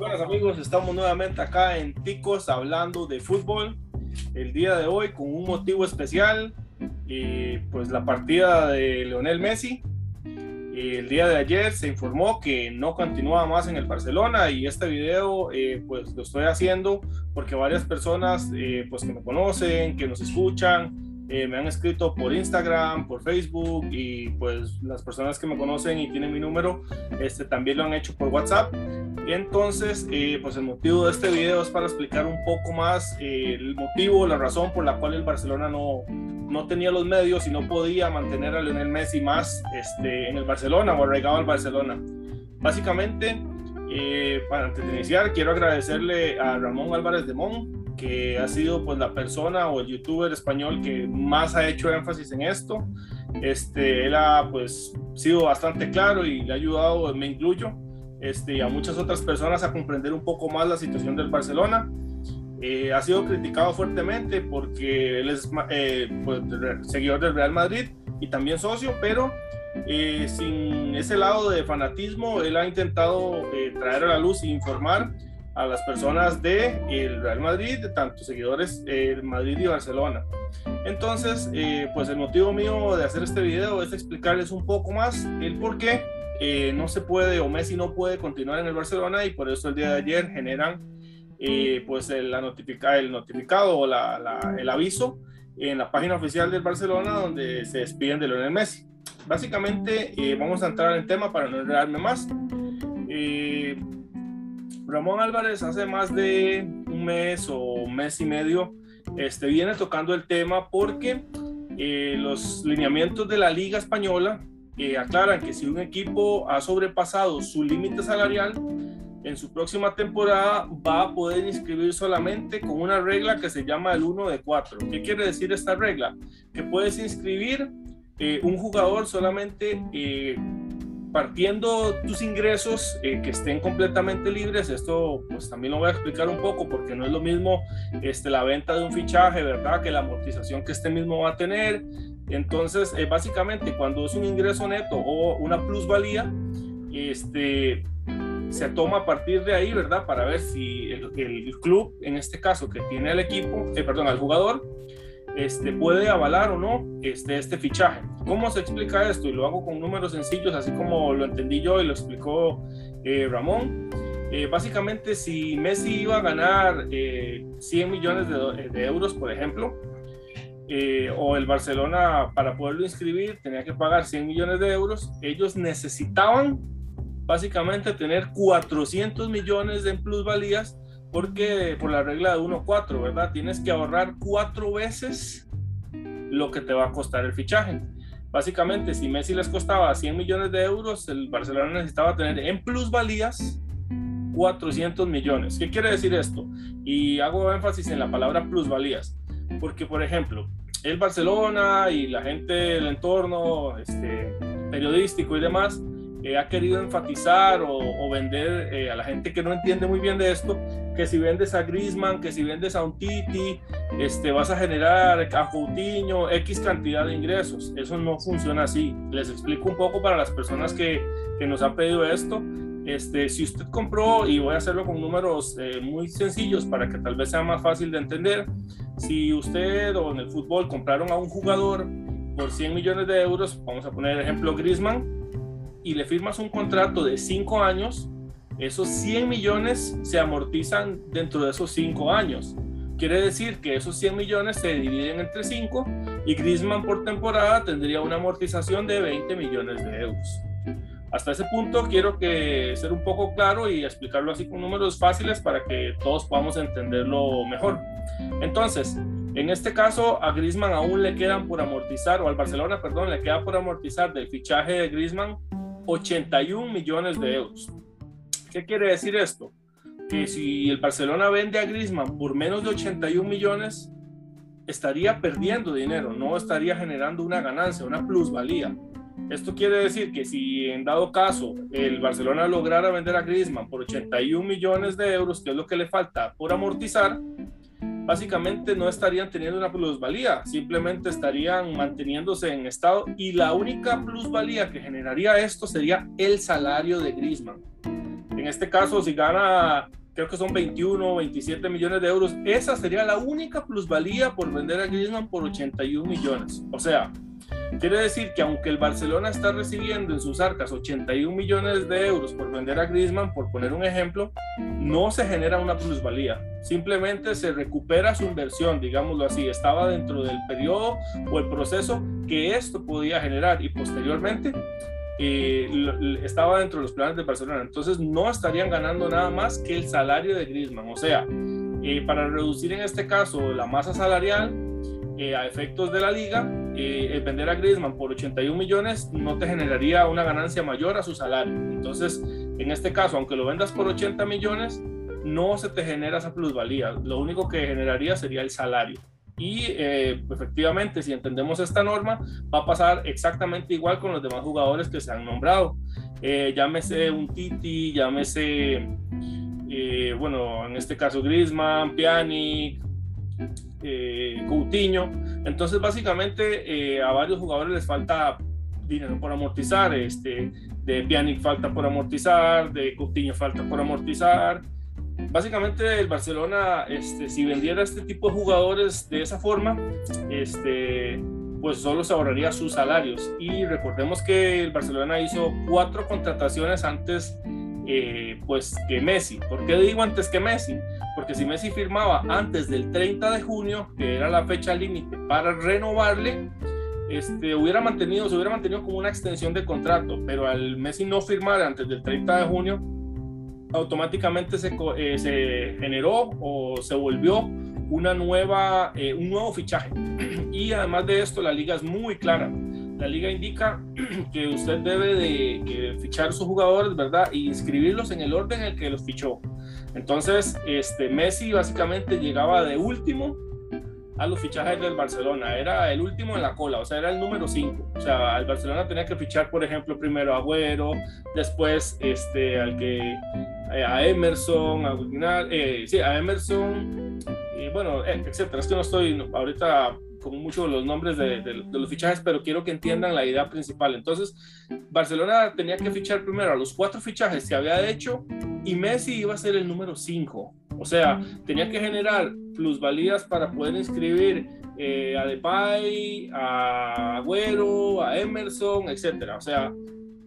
buenas amigos, estamos nuevamente acá en Ticos hablando de fútbol. El día de hoy con un motivo especial, pues la partida de Leonel Messi. El día de ayer se informó que no continúa más en el Barcelona y este video eh, pues lo estoy haciendo porque varias personas eh, pues que me conocen, que nos escuchan, eh, me han escrito por Instagram, por Facebook y pues las personas que me conocen y tienen mi número este, también lo han hecho por WhatsApp. Entonces, eh, pues el motivo de este video es para explicar un poco más eh, el motivo, la razón por la cual el Barcelona no, no tenía los medios y no podía mantener a Lionel Messi más este, en el Barcelona o arraigado al Barcelona. Básicamente, para antes de iniciar, quiero agradecerle a Ramón Álvarez de Mon que ha sido pues la persona o el youtuber español que más ha hecho énfasis en esto. Este, él ha pues sido bastante claro y le ha ayudado, me incluyo, este, a muchas otras personas a comprender un poco más la situación del Barcelona. Eh, ha sido criticado fuertemente porque él es eh, pues, seguidor del Real Madrid y también socio, pero eh, sin ese lado de fanatismo, él ha intentado traer a la luz e informar a las personas de el Real Madrid, tanto seguidores el Madrid y Barcelona. Entonces, eh, pues el motivo mío de hacer este video es explicarles un poco más el por qué eh, no se puede o Messi no puede continuar en el Barcelona y por eso el día de ayer generan eh, pues el, la notifica, el notificado o el aviso en la página oficial del Barcelona donde se despiden de Lionel Messi. Básicamente vamos a entrar en tema para no enredarme más. Ramón Álvarez hace más de un mes o mes y medio este, viene tocando el tema porque eh, los lineamientos de la Liga Española eh, aclaran que si un equipo ha sobrepasado su límite salarial, en su próxima temporada va a poder inscribir solamente con una regla que se llama el 1 de 4. ¿Qué quiere decir esta regla? Que puedes inscribir eh, un jugador solamente partiendo tus ingresos eh, que estén completamente libres, esto pues también lo voy a explicar un poco porque no es lo mismo este, la venta de un fichaje, ¿verdad? Que la amortización que este mismo va a tener. Entonces, eh, básicamente cuando es un ingreso neto o una plusvalía, este, se toma a partir de ahí, ¿verdad? Para ver si el, club, en este caso que tiene el equipo, eh, perdón, al jugador, este, puede avalar o no este, este fichaje. ¿Cómo se explica esto? Y lo hago con números sencillos, así como lo entendí yo y lo explicó eh, Ramón. Eh, básicamente, si Messi iba a ganar 100 eh, millones de, euros, por ejemplo, o el Barcelona para poderlo inscribir tenía que pagar 100 millones de euros, ellos necesitaban básicamente tener 400 millones de plusvalías porque por la regla de 1-4, ¿verdad? Tienes que ahorrar cuatro veces lo que te va a costar el fichaje. Básicamente, si Messi les costaba 100 millones de euros, el Barcelona necesitaba tener en plusvalías 400 millones. ¿Qué quiere decir esto? Y hago énfasis en la palabra plusvalías, porque por ejemplo, el Barcelona y la gente del entorno este, periodístico y demás eh, ha querido enfatizar o, vender eh, a la gente que no entiende muy bien de esto, que si vendes a Grisman, que si vendes a un Titi, este, vas a generar a Coutinho X cantidad de ingresos. Eso no funciona así. Les explico un poco para las personas que, que nos han pedido esto. Este, si usted compró, y voy a hacerlo con números eh, muy sencillos para que tal vez sea más fácil de entender, si usted o en el fútbol compraron a un jugador por 100 millones de euros, vamos a poner el ejemplo Grisman, y le firmas un contrato de 5 años, esos 100 millones se amortizan dentro de esos 5 años. Quiere decir que esos 100 millones se dividen entre 5 y Griezmann por temporada tendría una amortización de 20 millones de euros. Hasta ese punto quiero que ser un poco claro y explicarlo así con números fáciles para que todos podamos entenderlo mejor. Entonces, en este caso a Griezmann aún le quedan por amortizar o al Barcelona, perdón, le queda por amortizar del fichaje de Griezmann 81 millones de euros. ¿Qué quiere decir esto? Que si el Barcelona vende a Griezmann por menos de 81 millones, estaría perdiendo dinero, no estaría generando una ganancia, una plusvalía. Esto quiere decir que si en dado caso el Barcelona lograra vender a Griezmann por 81 millones de euros, que es lo que le falta por amortizar, básicamente no estarían teniendo una plusvalía, simplemente estarían manteniéndose en estado y la única plusvalía que generaría esto sería el salario de Griezmann. En este caso, si gana, creo que son 21, 27 millones de euros, esa sería la única plusvalía por vender a Griezmann por 81 millones. O sea, Quiere decir que aunque el Barcelona está recibiendo en sus arcas 81 millones de euros por vender a Griezmann, por poner un ejemplo, no se genera una plusvalía. Simplemente se recupera su inversión, digámoslo así. Estaba dentro del periodo o el proceso que esto podía generar y posteriormente eh, estaba dentro de los planes de Barcelona. Entonces no estarían ganando nada más que el salario de Griezmann. O sea, eh, para reducir en este caso la masa salarial eh, a efectos de la liga, eh, vender a Griezmann por 81 millones no te generaría una ganancia mayor a su salario. Entonces, en este caso, aunque lo vendas por 80 millones, no se te genera esa plusvalía. Lo único que generaría sería el salario. Y eh, efectivamente, si entendemos esta norma, va a pasar exactamente igual con los demás jugadores que se han nombrado. Eh, llámese un Titi, llámese, bueno, en este caso Griezmann, Pjanic, eh, Coutinho. Entonces, básicamente, eh, a varios jugadores les falta dinero por amortizar. Este, de Pjanic falta por amortizar, de Coutinho falta por amortizar. Básicamente, el Barcelona, este, si vendiera este tipo de jugadores de esa forma, este, pues solo se ahorraría sus salarios. Y recordemos que el Barcelona hizo cuatro contrataciones antes eh, pues que Messi. ¿Por qué digo antes que Messi? Porque si Messi firmaba antes del 30 de junio, que era la fecha límite para renovarle, este, hubiera mantenido, se hubiera mantenido como una extensión de contrato, pero al Messi no firmar antes del 30 de junio, automáticamente se, eh, se generó o se volvió una nueva, eh, un nuevo fichaje. Y además de esto, la liga es muy clara la liga indica que usted debe de fichar sus jugadores, ¿verdad? Y inscribirlos en el orden en el que los fichó. Entonces, este, Messi básicamente llegaba de último a los fichajes del Barcelona. Era el último en la cola, o sea, era el número 5. O sea, el Barcelona tenía que fichar, por ejemplo, primero a Agüero, después este, al que, eh, a Emerson, a, eh, sí, a Emerson, y bueno, eh, etcétera. Es que no estoy ahorita con mucho los nombres de, los fichajes, pero quiero que entiendan la idea principal. Entonces, Barcelona tenía que fichar primero a los cuatro fichajes que había hecho y Messi iba a ser el número cinco. O sea, tenía que generar plusvalías para poder inscribir eh, a Depay, a Agüero, a Emerson, etcétera. O sea,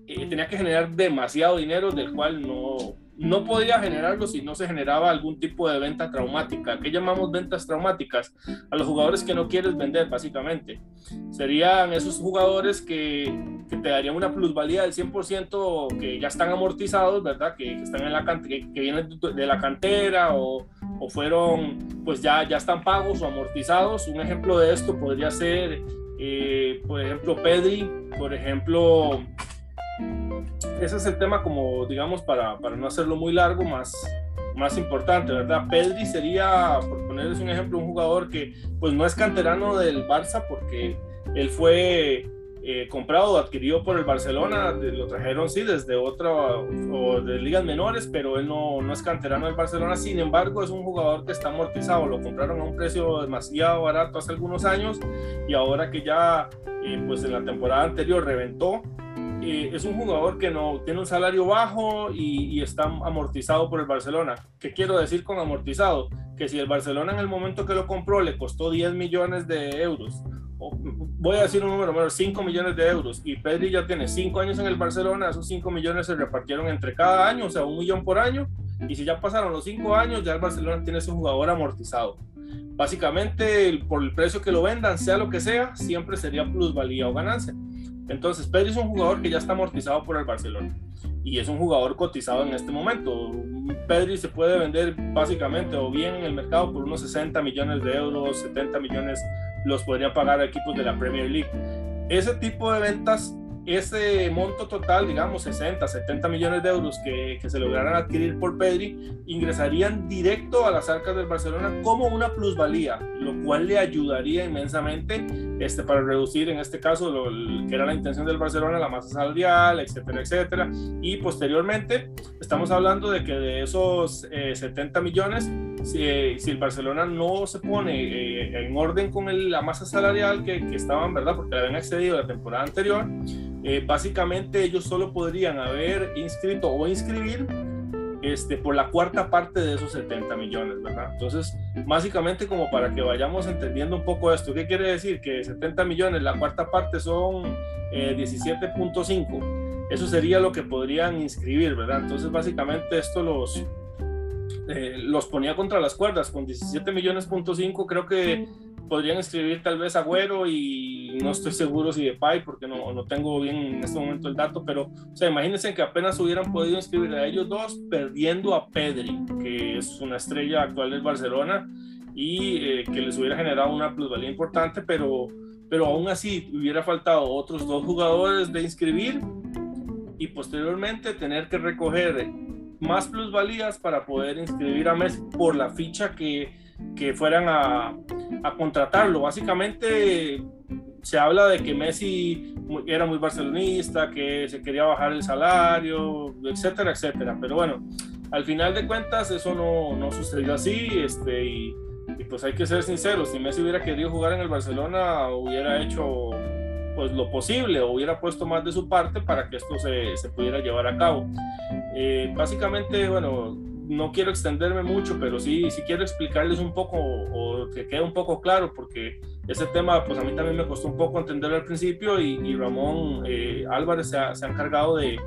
eh, tenía que generar demasiado dinero del cual no, no podía generarlo si no se generaba algún tipo de venta traumática. ¿Qué llamamos ventas traumáticas? A los jugadores que no quieres vender, básicamente. Serían esos jugadores que, que te darían una plusvalía del 100% que ya están amortizados, ¿verdad? Que, están en la que, que, vienen de la cantera o, o, fueron, pues ya, ya están pagos o amortizados. Un ejemplo de esto podría ser, eh, por ejemplo, Pedri, por ejemplo, ese es el tema como, digamos, para, para no hacerlo muy largo, más, más importante, ¿verdad? Pedri sería, por ponerles un ejemplo, un jugador que pues no es canterano del Barça porque él fue eh, comprado o adquirido por el Barcelona, lo trajeron sí desde otra o de ligas menores, pero él no, no, es canterano del Barcelona, sin embargo es un jugador que está amortizado, lo compraron a un precio demasiado barato hace algunos años y ahora que ya eh, pues en la temporada anterior reventó, eh, es un jugador que no tiene un salario bajo y, está amortizado por el Barcelona. ¿Qué quiero decir con amortizado? Que si el Barcelona en el momento que lo compró le costó 10 millones de euros, voy a decir un número menos, 5 millones de euros, y Pedri ya tiene 5 años en el Barcelona, esos 5 millones se repartieron entre cada año, o sea, un millón por año, y si ya pasaron los 5 años, ya el Barcelona tiene ese jugador amortizado. Básicamente, por el precio que lo vendan, sea lo que sea, siempre sería plusvalía o ganancia. Entonces, Pedri es un jugador que ya está amortizado por el Barcelona y es un jugador cotizado en este momento. Pedri se puede vender básicamente o bien en el mercado por unos 60 millones de euros, 70 millones los podría pagar equipos de la Premier League. Ese tipo de ventas ese monto total, digamos 60, 70 millones de euros que, que, se lograran adquirir por Pedri, ingresarían directo a las arcas del Barcelona como una plusvalía, lo cual le ayudaría inmensamente este, para reducir, en este caso, lo, que era la intención del Barcelona, la masa salarial, etcétera, etcétera. Y posteriormente, estamos hablando de que de esos 70 eh, millones, si, si, el Barcelona no se pone eh, en orden con la masa salarial que, que estaban, ¿verdad? Porque habían excedido la temporada anterior, eh, básicamente ellos solo podrían haber inscrito o inscribir este, por la cuarta parte de esos 70 millones, ¿verdad? Entonces, básicamente como para que vayamos entendiendo un poco esto, ¿qué quiere decir? Que 70 millones, la cuarta parte son 17.5. Eh, Eso sería lo que podrían inscribir, ¿verdad? Entonces, básicamente esto los, eh, los ponía contra las cuerdas. Con 17 millones, punto 5, creo que podrían escribir tal vez Agüero y no estoy seguro si de Pai porque no, no tengo bien en este momento el dato, pero o sea, imagínense que apenas hubieran podido inscribir a ellos dos perdiendo a Pedri, que es una estrella actual del Barcelona y eh, que les hubiera generado una plusvalía importante, pero, pero aún así hubiera faltado otros dos jugadores de inscribir y posteriormente tener que recoger más plusvalías para poder inscribir a Messi por la ficha que, que fueran a, a, contratarlo. Básicamente se habla de que Messi era muy barcelonista, que se quería bajar el salario, etcétera, etcétera. Pero bueno, al final de cuentas eso no, no sucedió así este, y, y pues hay que ser sinceros, si Messi hubiera querido jugar en el Barcelona, hubiera hecho pues lo posible o hubiera puesto más de su parte para que esto se, se pudiera llevar a cabo. Eh, básicamente, bueno, no quiero extenderme mucho, pero sí, sí quiero explicarles un poco o, que quede un poco claro, porque ese tema, pues a mí también me costó un poco entenderlo al principio y, Ramón eh, Álvarez se ha, se ha, encargado de,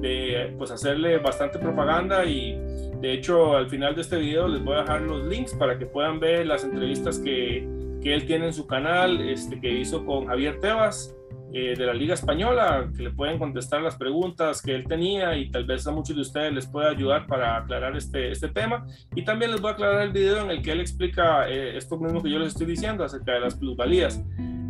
de pues, hacerle bastante propaganda y de hecho al final de este video les voy a dejar los links para que puedan ver las entrevistas que que él tiene en su canal, este, que hizo con Javier Tebas eh, de la Liga Española, que le pueden contestar las preguntas que él tenía y tal vez a muchos de ustedes les pueda ayudar para aclarar este, este tema. Y también les voy a aclarar el video en el que él explica eh, esto mismo que yo les estoy diciendo acerca de las plusvalías.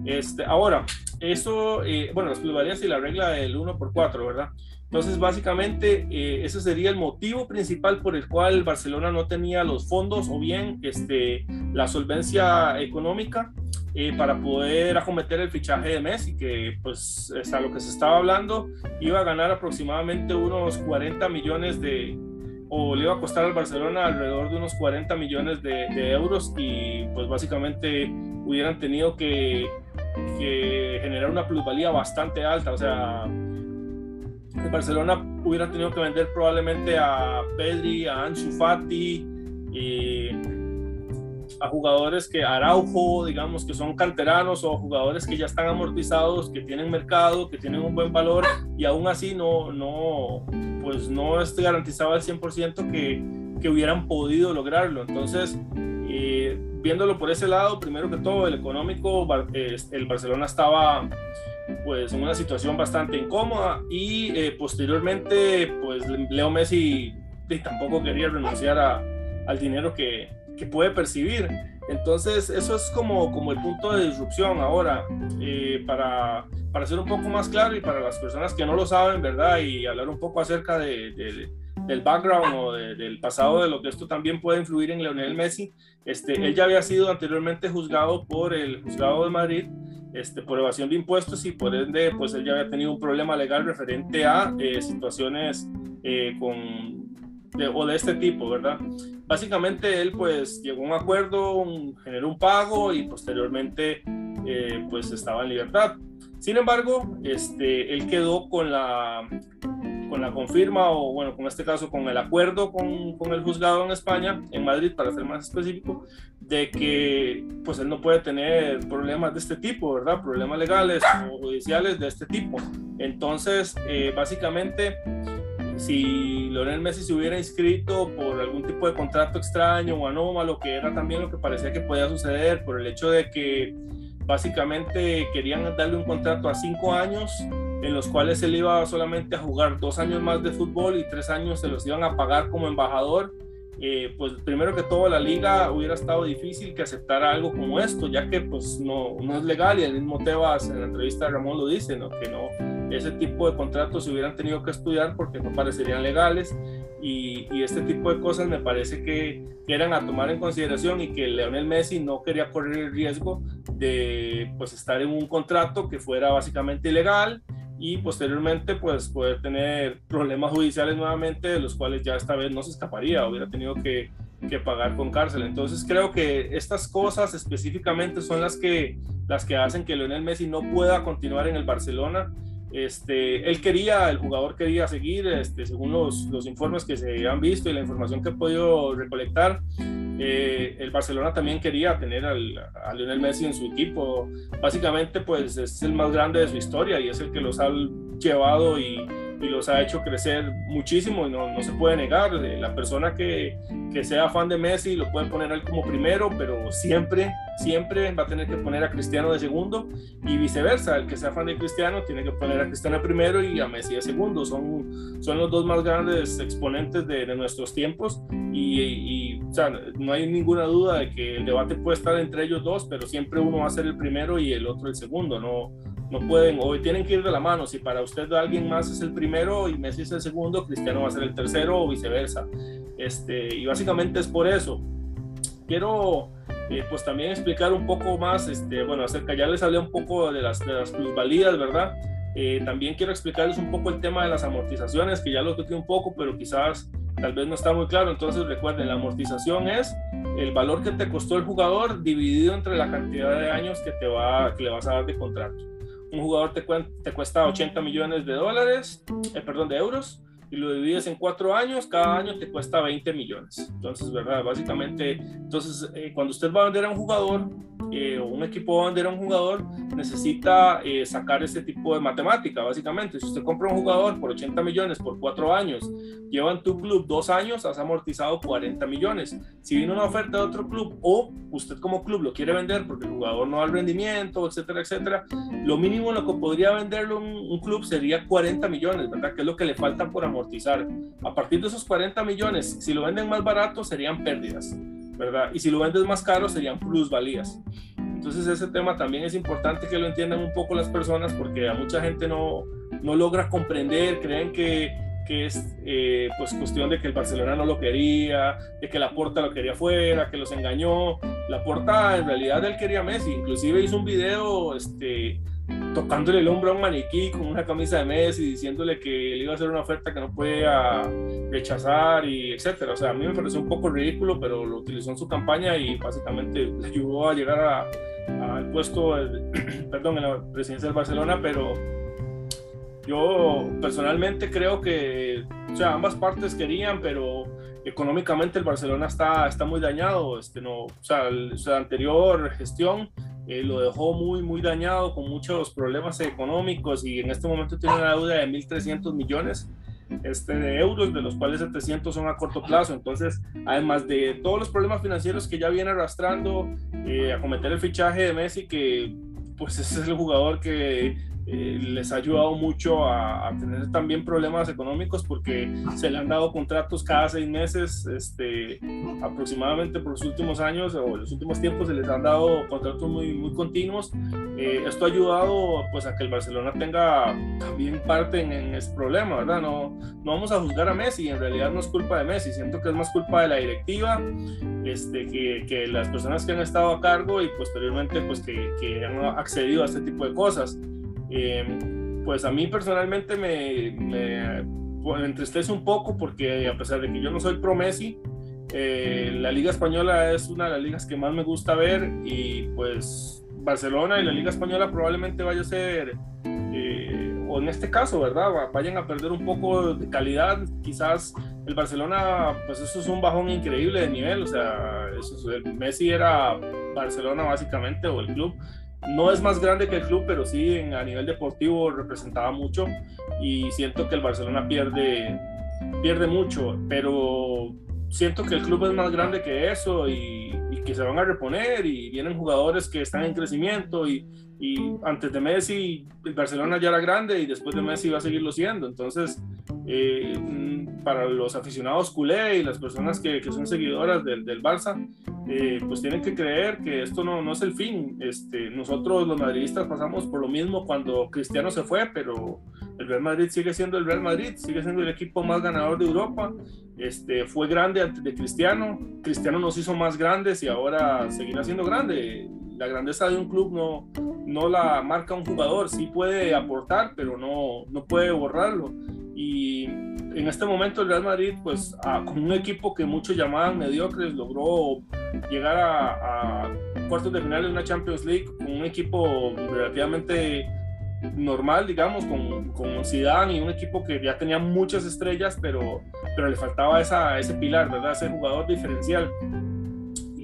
Este, ahora, eso, eh, bueno, las plusvalías y la regla del 1 por 4, ¿verdad? Entonces, básicamente, eh, ese sería el motivo principal por el cual Barcelona no tenía los fondos o bien este, la solvencia económica eh, para poder acometer el fichaje de Messi, que pues es a lo que se estaba hablando, iba a ganar aproximadamente unos 40 millones de, o le iba a costar al Barcelona alrededor de unos 40 millones de, de euros y pues básicamente hubieran tenido que, que generar una plusvalía bastante alta, o sea el Barcelona hubiera tenido que vender probablemente a Pedri, a Ansu Fati, y a jugadores que Araujo, digamos, que son canteranos o jugadores que ya están amortizados, que tienen mercado, que tienen un buen valor y aún así no, no, pues no es garantizado al 100% que, que hubieran podido lograrlo. Entonces, eh, viéndolo por ese lado, primero que todo, el económico, el Barcelona estaba pues en una situación bastante incómoda y eh, posteriormente pues Leo Messi tampoco quería renunciar a, al dinero que, que, puede percibir. Entonces eso es como, como el punto de disrupción ahora, eh, para, para ser un poco más claro y para las personas que no lo saben, ¿verdad? Y hablar un poco acerca de, de, del background o del pasado de lo que esto también puede influir en Leonel Messi. Este, él ya había sido anteriormente juzgado por el juzgado de Madrid este, por evasión de impuestos y por ende, pues él ya había tenido un problema legal referente a eh, situaciones eh, con, de, o de este tipo, ¿verdad? Básicamente él pues llegó a un acuerdo, generó un pago y posteriormente eh, pues estaba en libertad. Sin embargo, este, él quedó con la con la confirma o bueno, con este caso con el acuerdo con, el juzgado en España, en Madrid para ser más específico, de que pues él no puede tener problemas de este tipo, ¿verdad? Problemas legales o judiciales de este tipo. Entonces, eh, básicamente, si Leonel Messi se hubiera inscrito por algún tipo de contrato extraño o anómalo, que era también lo que parecía que podía suceder por el hecho de que básicamente querían darle un contrato a cinco años en los cuales él iba solamente a jugar dos años más de fútbol y tres años se los iban a pagar como embajador, eh, pues primero que todo la liga hubiera estado difícil que aceptara algo como esto, ya que pues no, no es legal y el mismo Tebas en la entrevista de Ramón lo dice, ¿no? que no, ese tipo de contratos se hubieran tenido que estudiar porque no parecerían legales y, y este tipo de cosas me parece que, eran a tomar en consideración y que Leonel Messi no quería correr el riesgo de pues estar en un contrato que fuera básicamente ilegal y posteriormente pues poder tener problemas judiciales nuevamente de los cuales ya esta vez no se escaparía, hubiera tenido que, que, pagar con cárcel. Entonces creo que estas cosas específicamente son las que, las que hacen que Lionel Messi no pueda continuar en el Barcelona Este, él quería, el jugador quería seguir, este, según los, los informes que se han visto y la información que he podido recolectar, eh, el Barcelona también quería tener al, a Lionel Messi en su equipo. Básicamente, pues es el más grande de su historia y es el que los ha llevado y, y los ha hecho crecer muchísimo y no, no se puede negar. La persona que, que, sea fan de Messi lo puede poner él como primero, pero siempre, siempre va a tener que poner a Cristiano de segundo y viceversa. El que sea fan de Cristiano tiene que poner a Cristiano primero y a Messi de segundo. Son, son los dos más grandes exponentes de, de nuestros tiempos y, y o sea, no hay ninguna duda de que el debate puede estar entre ellos dos, pero siempre uno va a ser el primero y el otro el segundo. No, no pueden, o tienen que ir de la mano. Si para usted alguien más es el primero y Messi es el segundo, Cristiano va a ser el tercero o viceversa. Este, y básicamente es por eso. Quiero eh, pues también explicar un poco más, este, bueno, acerca, ya les hablé un poco de las, de las plusvalías, ¿verdad? Eh, también quiero explicarles un poco el tema de las amortizaciones, que ya lo toqué un poco, pero quizás tal vez no está muy claro. Entonces recuerden, la amortización es el valor que te costó el jugador dividido entre la cantidad de años que, te va, que le vas a dar de contrato un jugador te, te cuesta 80 millones de dólares, eh, perdón, de euros, y lo divides en cuatro años, cada año te cuesta 20 millones. Entonces, ¿verdad? Básicamente, entonces, eh, cuando usted va a vender a un jugador, eh, o un equipo va a vender a un jugador, necesita eh, sacar ese tipo de matemática, básicamente. Si usted compra un jugador por 80 millones por cuatro años, lleva en tu club dos años, has amortizado 40 millones. Si viene una oferta de otro club o usted como club lo quiere vender porque el jugador no da el rendimiento, etcétera, etcétera, lo mínimo en lo que podría venderlo un, un club sería 40 millones, ¿verdad? Que es lo que le falta por amortizar. A partir de esos 40 millones, si lo venden más barato, serían pérdidas. ¿verdad? Y si lo vendes más caro serían plusvalías. Entonces ese tema también es importante que lo entiendan un poco las personas porque a mucha gente no, no logra comprender, creen que, que es eh, pues cuestión de que el Barcelona no lo quería, de que la Porta lo quería fuera, que los engañó. La Porta en realidad él quería Messi, inclusive hizo un video este, tocándole el hombro a un maniquí con una camisa de Messi, diciéndole que le iba a hacer una oferta que no podía rechazar y etcétera. O sea, a mí me pareció un poco ridículo, pero lo utilizó en su campaña y básicamente le ayudó a llegar al puesto, perdón, en la presidencia del Barcelona, pero yo personalmente creo que, o sea, ambas partes querían, pero económicamente el Barcelona está, está muy dañado. Este, no, o sea, la anterior gestión eh, lo dejó muy, muy dañado con muchos problemas económicos y en este momento tiene una deuda de 1.300 millones este, de euros, de los cuales 700 son a corto plazo. Entonces, además de todos los problemas financieros que ya viene arrastrando, eh, a cometer el fichaje de Messi, que pues ese es el jugador que eh, les ha ayudado mucho a, tener también problemas económicos porque se le han dado contratos cada seis meses, este, aproximadamente por los últimos años o los últimos tiempos se les han dado contratos muy, muy continuos. Eh, esto ha ayudado pues a que el Barcelona tenga también parte en, en ese problema, ¿verdad? No, no vamos a juzgar a Messi, en realidad no es culpa de Messi, siento que es más culpa de la directiva, este, que, que las personas que han estado a cargo y posteriormente pues que, que han accedido a este tipo de cosas. Eh, pues a mí personalmente me, me, entristece un poco porque a pesar de que yo no soy pro Messi, eh, la Liga Española es una de las ligas que más me gusta ver y pues Barcelona y la Liga Española probablemente vaya a ser, eh, o en este caso, ¿verdad? Vayan a perder un poco de calidad. Quizás el Barcelona, pues eso es un bajón increíble de nivel, o sea, eso el Messi era Barcelona básicamente o el club no es más grande que el club, pero sí a nivel deportivo representaba mucho. Y siento que el Barcelona pierde, pierde mucho, pero siento que el club es más grande que eso y, y que se van a reponer y vienen jugadores que están en crecimiento y, y, antes de Messi el Barcelona ya era grande y después de Messi va a seguirlo siendo, entonces eh, para los aficionados culé y las personas que, que son seguidoras del, del Barça, eh, pues tienen que creer que esto no, no, es el fin. Este, nosotros los madridistas pasamos por lo mismo cuando Cristiano se fue, pero el Real Madrid sigue siendo el Real Madrid, sigue siendo el equipo más ganador de Europa. Este, fue grande antes de Cristiano, Cristiano nos hizo más grandes y ahora seguirá siendo grande. La grandeza de un club no, no la marca un jugador, sí puede aportar, pero no, no puede borrarlo. Y en este momento el Real Madrid, pues con un equipo que muchos llamaban mediocres, logró llegar a, a, cuartos de final de una Champions League con un equipo relativamente normal, digamos, con, con Zidane y un equipo que ya tenía muchas estrellas, pero, pero le faltaba esa, ese pilar, ¿verdad? Ese jugador diferencial.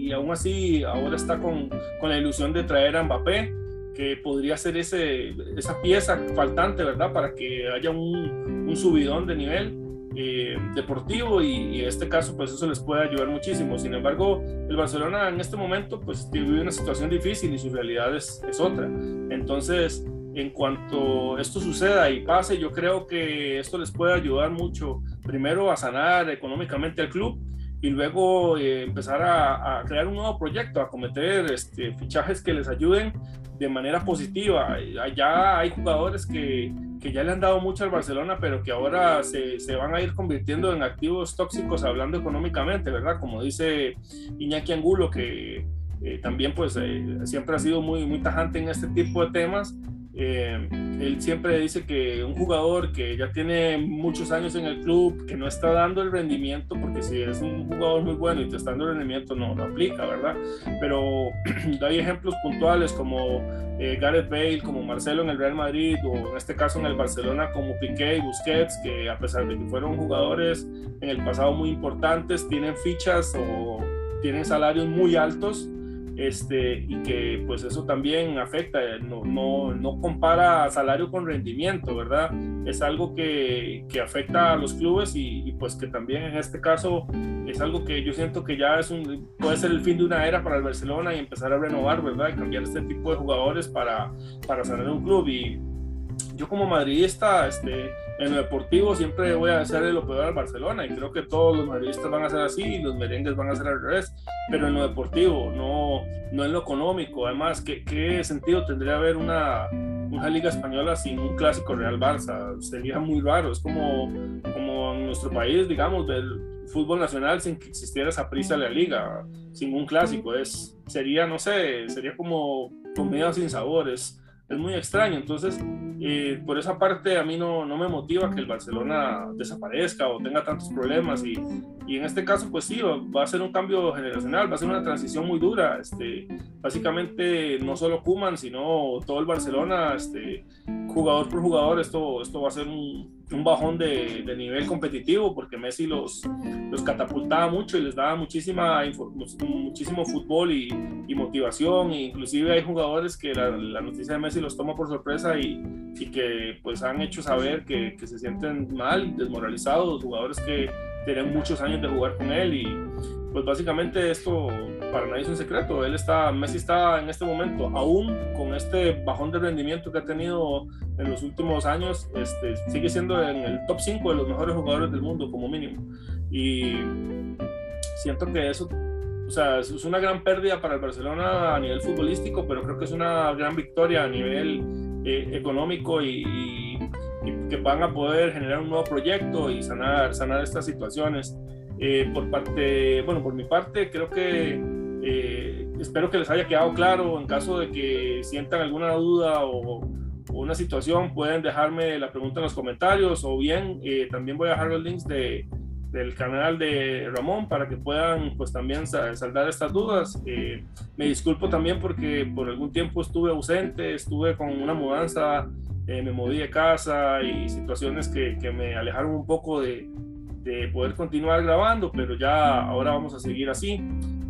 Y aún así, ahora está con, con la ilusión de traer a Mbappé, que podría ser ese, esa pieza faltante, ¿verdad? Para que haya un, un subidón de nivel eh, deportivo y, en este caso pues eso les puede ayudar muchísimo. Sin embargo, el Barcelona en este momento pues vive una situación difícil y su realidad es, es otra. Entonces, en cuanto esto suceda y pase, yo creo que esto les puede ayudar mucho, primero a sanar económicamente al club y luego eh, empezar a, a, crear un nuevo proyecto, a cometer este, fichajes que les ayuden de manera positiva. Ya hay jugadores que, que, ya le han dado mucho al Barcelona, pero que ahora se, se, van a ir convirtiendo en activos tóxicos hablando económicamente, ¿verdad? Como dice Iñaki Angulo, que eh, también pues eh, siempre ha sido muy, muy tajante en este tipo de temas eh, él siempre dice que un jugador que ya tiene muchos años en el club, que no está dando el rendimiento, porque si es un jugador muy bueno y te está dando el rendimiento, no, no aplica, ¿verdad? Pero hay ejemplos puntuales como eh, Gareth Bale, como Marcelo en el Real Madrid, o en este caso en el Barcelona como Piqué y Busquets, que a pesar de que fueron jugadores en el pasado muy importantes, tienen fichas o tienen salarios muy altos este, y que pues eso también afecta, no, no, no, compara salario con rendimiento, ¿verdad? Es algo que, que afecta a los clubes y, pues que también en este caso es algo que yo siento que ya es un, puede ser el fin de una era para el Barcelona y empezar a renovar, ¿verdad? Y cambiar este tipo de jugadores para, para sanar un club y yo como madridista, este, en lo deportivo siempre voy a hacer lo peor al Barcelona y creo que todos los madridistas van a ser así y los merengues van a ser al revés, pero en lo deportivo, no, no en lo económico. Además, ¿qué, qué sentido tendría haber una, una liga española sin un clásico Real Barça? Sería muy raro, es como, como en nuestro país, digamos, del fútbol nacional sin que existiera esa prisa de la liga, sin un clásico, es, sería, no sé, sería como comida sin sabores es muy extraño. Entonces, eh, por esa parte a mí no, no, me motiva que el Barcelona desaparezca o tenga tantos problemas y, y, en este caso pues sí, va a ser un cambio generacional, va a ser una transición muy dura. Este, básicamente no solo Kuman, sino todo el Barcelona, este, jugador por jugador, esto, esto va a ser un, un bajón de, nivel competitivo porque Messi los, los catapultaba mucho y les daba muchísima, muchísimo fútbol y, motivación. E inclusive hay jugadores que la, noticia de Messi los toma por sorpresa y, y que pues han hecho saber que, se sienten mal, desmoralizados, jugadores que tienen muchos años de jugar con él y pues básicamente esto para nadie es un secreto. Él está, Messi está en este momento, aún con este bajón de rendimiento que ha tenido en los últimos años, este, sigue siendo en el top 5 de los mejores jugadores del mundo como mínimo. Y siento que eso, o sea, es una gran pérdida para el Barcelona a nivel futbolístico, pero creo que es una gran victoria a nivel eh, económico y, y, y, que van a poder generar un nuevo proyecto y sanar, sanar estas situaciones. Eh, por parte, bueno, por mi parte, creo que eh, espero que les haya quedado claro. En caso de que sientan alguna duda o, o, una situación, pueden dejarme la pregunta en los comentarios o bien eh, también voy a dejar los links de, del canal de Ramón para que puedan pues también saldar estas dudas. Eh, me disculpo también porque por algún tiempo estuve ausente, estuve con una mudanza, eh, me moví de casa y situaciones que, que me alejaron un poco de, de poder continuar grabando, pero ya ahora vamos a seguir así.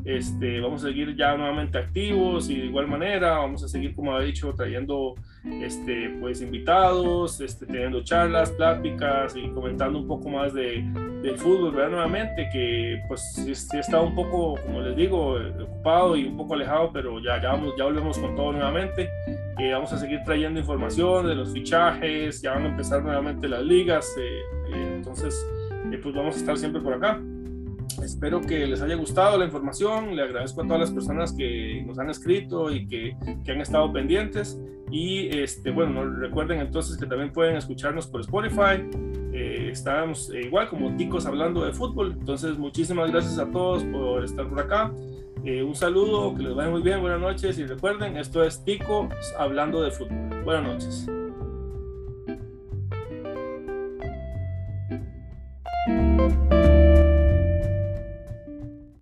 Este, vamos a seguir ya nuevamente activos y de igual manera vamos a seguir, como ha dicho, trayendo este, pues, invitados, este, teniendo charlas, pláticas y comentando un poco más de, del fútbol, ¿verdad? Nuevamente, que pues sí está un poco, como les digo, ocupado y un poco alejado, pero ya, ya, vamos, ya volvemos con todo nuevamente. Eh, vamos a seguir trayendo información de los fichajes, ya van a empezar nuevamente las ligas, eh, eh, entonces y pues vamos a estar siempre por acá. Espero que les haya gustado la información. Le agradezco a todas las personas que nos han escrito y que, que han estado pendientes. Y este, bueno, recuerden entonces que también pueden escucharnos por Spotify. Eh, estamos igual como ticos hablando de fútbol. Entonces, muchísimas gracias a todos por estar por acá. Eh, un saludo, que les vaya muy bien, buenas noches y recuerden, esto es Tico hablando de fútbol. Buenas noches.